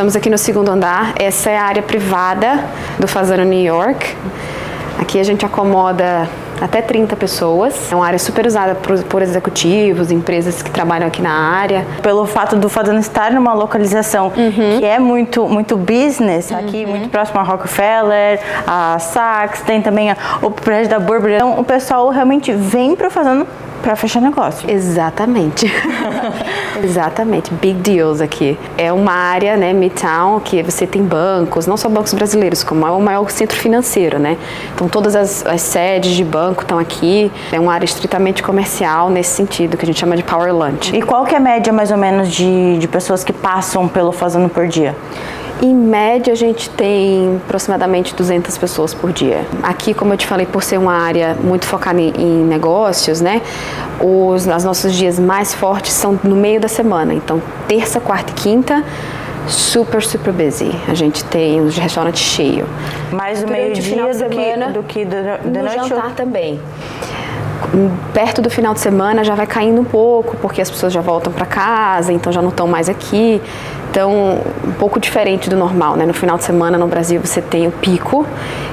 Estamos aqui no segundo andar. Essa é a área privada do Fazano New York. Aqui a gente acomoda até 30 pessoas. É uma área super usada por, por, executivos, empresas que trabalham aqui na área. Pelo fato do Fazano estar numa localização uhum. que é muito, muito business, aqui uhum. muito próximo a Rockefeller, a Saks, tem também a, o prédio da Burberry. Então o pessoal realmente vem para o Fazano para fechar negócio. Exatamente. Exatamente. Big deals aqui. É uma área, né, Midtown, que você tem bancos, não só bancos brasileiros, como é o maior centro financeiro, né? Então todas as, as sedes de banco estão aqui. É uma área estritamente comercial nesse sentido, que a gente chama de power lunch. E qual que é a média mais ou menos de, de pessoas que passam pelo Fazendo por dia? Em média, a gente tem aproximadamente 200 pessoas por dia. Aqui, como eu te falei, por ser uma área muito focada em, em negócios, né? Os, os nossos dias mais fortes são no meio da semana. Então, terça, quarta e quinta super, super busy. A gente tem os restaurantes cheios. Mais o meio-dia do, semana, do que do, do no noite jantar também. Perto do final de semana já vai caindo um pouco, porque as pessoas já voltam para casa, então já não estão mais aqui. Então, um pouco diferente do normal, né? No final de semana no Brasil você tem o pico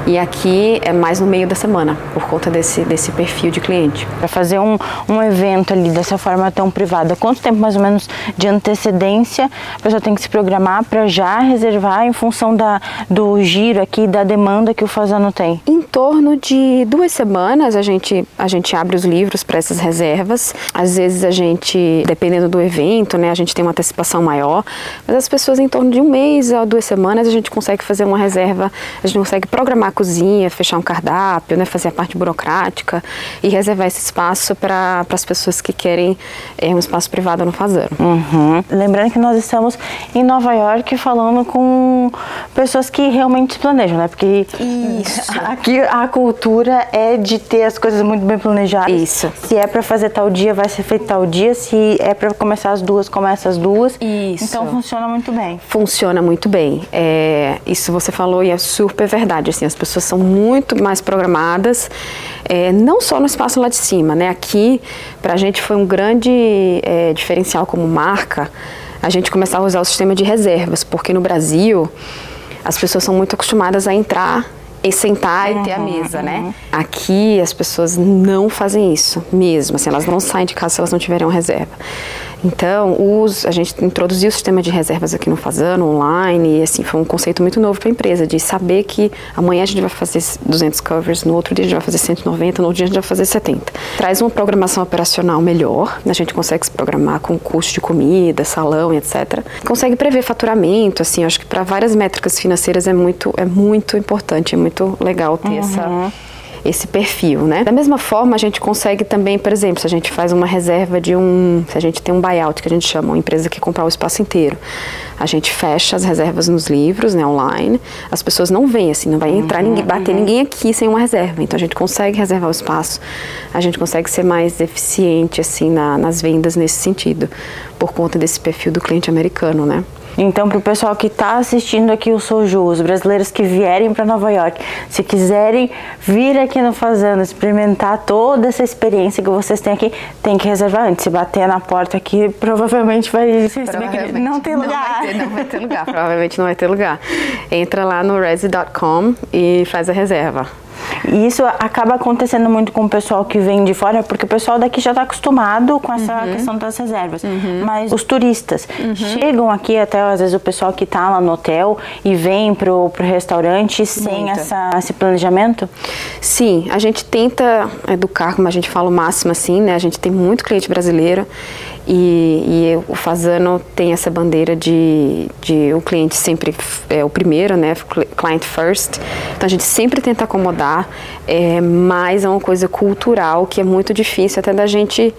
e aqui é mais no meio da semana, por conta desse, desse perfil de cliente. Para fazer um, um evento ali dessa forma tão privada, quanto tempo mais ou menos de antecedência a pessoa tem que se programar para já reservar em função da, do giro aqui, da demanda que o Fazano tem? Em torno de duas semanas a gente, a gente abre os livros para essas reservas. Às vezes a gente, dependendo do evento, né, a gente tem uma antecipação maior mas as pessoas em torno de um mês a duas semanas a gente consegue fazer uma reserva, a gente consegue programar a cozinha, fechar um cardápio, né, fazer a parte burocrática e reservar esse espaço para as pessoas que querem é, um espaço privado no Fazano. Uhum. Lembrando que nós estamos em Nova York falando com pessoas que realmente planejam, né? Porque Isso. aqui a cultura é de ter as coisas muito bem planejadas. Isso. Se é para fazer tal dia, vai ser feito tal dia. Se é para começar as duas, começa as duas. Isso. Então funciona funciona muito bem. Funciona muito bem. É, isso você falou e é super verdade. Assim, as pessoas são muito mais programadas, é, não só no espaço lá de cima, né? Aqui, para a gente foi um grande é, diferencial como marca a gente começar a usar o sistema de reservas, porque no Brasil as pessoas são muito acostumadas a entrar e sentar uhum, e ter a mesa, né? uhum. né? Aqui as pessoas não fazem isso mesmo, assim, elas não saem de casa se elas não tiverem reserva. Então, os, a gente introduziu o sistema de reservas aqui no Fazano, online, e assim, foi um conceito muito novo para a empresa, de saber que amanhã a gente vai fazer 200 covers, no outro dia a gente vai fazer 190, no outro dia a gente vai fazer 70. Traz uma programação operacional melhor, a gente consegue se programar com custo de comida, salão etc. Consegue prever faturamento, assim, acho que para várias métricas financeiras é muito, é muito importante, é muito legal ter uhum. essa esse perfil, né? Da mesma forma, a gente consegue também, por exemplo, se a gente faz uma reserva de um, se a gente tem um buyout que a gente chama, uma empresa que comprar o espaço inteiro, a gente fecha as reservas nos livros, né, online. As pessoas não vêm assim, não vai entrar uhum, ninguém, bater uhum. ninguém aqui sem uma reserva. Então a gente consegue reservar o espaço, a gente consegue ser mais eficiente assim na, nas vendas nesse sentido, por conta desse perfil do cliente americano, né? Então, para o pessoal que está assistindo aqui o Soju, os brasileiros que vierem para Nova York, se quiserem vir aqui no Fazenda, experimentar toda essa experiência que vocês têm aqui, tem que reservar antes. Se bater na porta aqui, provavelmente vai provavelmente não tem lugar. Não vai ter, não vai ter lugar, provavelmente não vai ter lugar. Entra lá no resi.com e faz a reserva. E isso acaba acontecendo muito com o pessoal que vem de fora, porque o pessoal daqui já está acostumado com essa uhum. questão das reservas. Uhum. Mas os turistas uhum. chegam aqui, até às vezes o pessoal que está lá no hotel e vem pro, pro restaurante sem essa, esse planejamento? Sim, a gente tenta educar, como a gente fala o máximo assim, né? A gente tem muito cliente brasileiro e, e, o Fazano tem essa bandeira de, de o cliente sempre é o primeiro, né? Client first. Então a gente sempre tenta acomodar, é, mas é uma coisa cultural que é muito difícil até da gente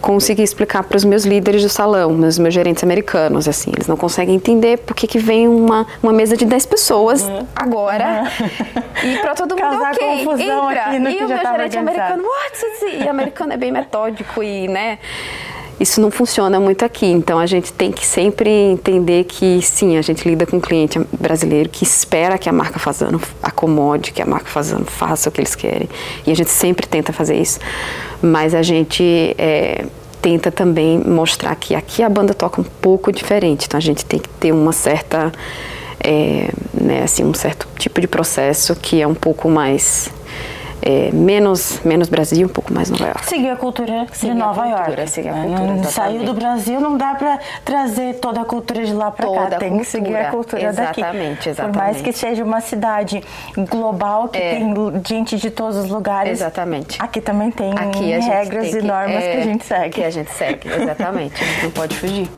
conseguir explicar para os meus líderes do salão, os meus gerentes americanos, assim, eles não conseguem entender por que, vem uma, uma mesa de 10 pessoas uhum. agora uhum. e para todo mundo Causar ok, confusão entra. Aqui no e que o já meu gerente americano, what? E americano é bem metódico e, né, isso não funciona muito aqui. Então a gente tem que sempre entender que sim, a gente lida com um cliente brasileiro que espera que a marca Fazano acomode, que a marca Fazano faça o que eles querem. E a gente sempre tenta fazer isso. Mas a gente é, tenta também mostrar que aqui a banda toca um pouco diferente, então a gente tem que ter uma certa, é, né, assim, um certo tipo de processo que é um pouco mais é, menos, menos Brasil, um pouco mais Nova York. Seguir a cultura de Nova cultura, York. A né? cultura, não saiu do Brasil, não dá para trazer toda a cultura de lá para cá. Tem cultura, que seguir a cultura exatamente, daqui. Exatamente, Por mais que seja uma cidade global que é. tem gente de todos os lugares. Exatamente. Aqui também tem aqui regras e normas é, que a gente segue. Que a gente segue, exatamente. não pode fugir.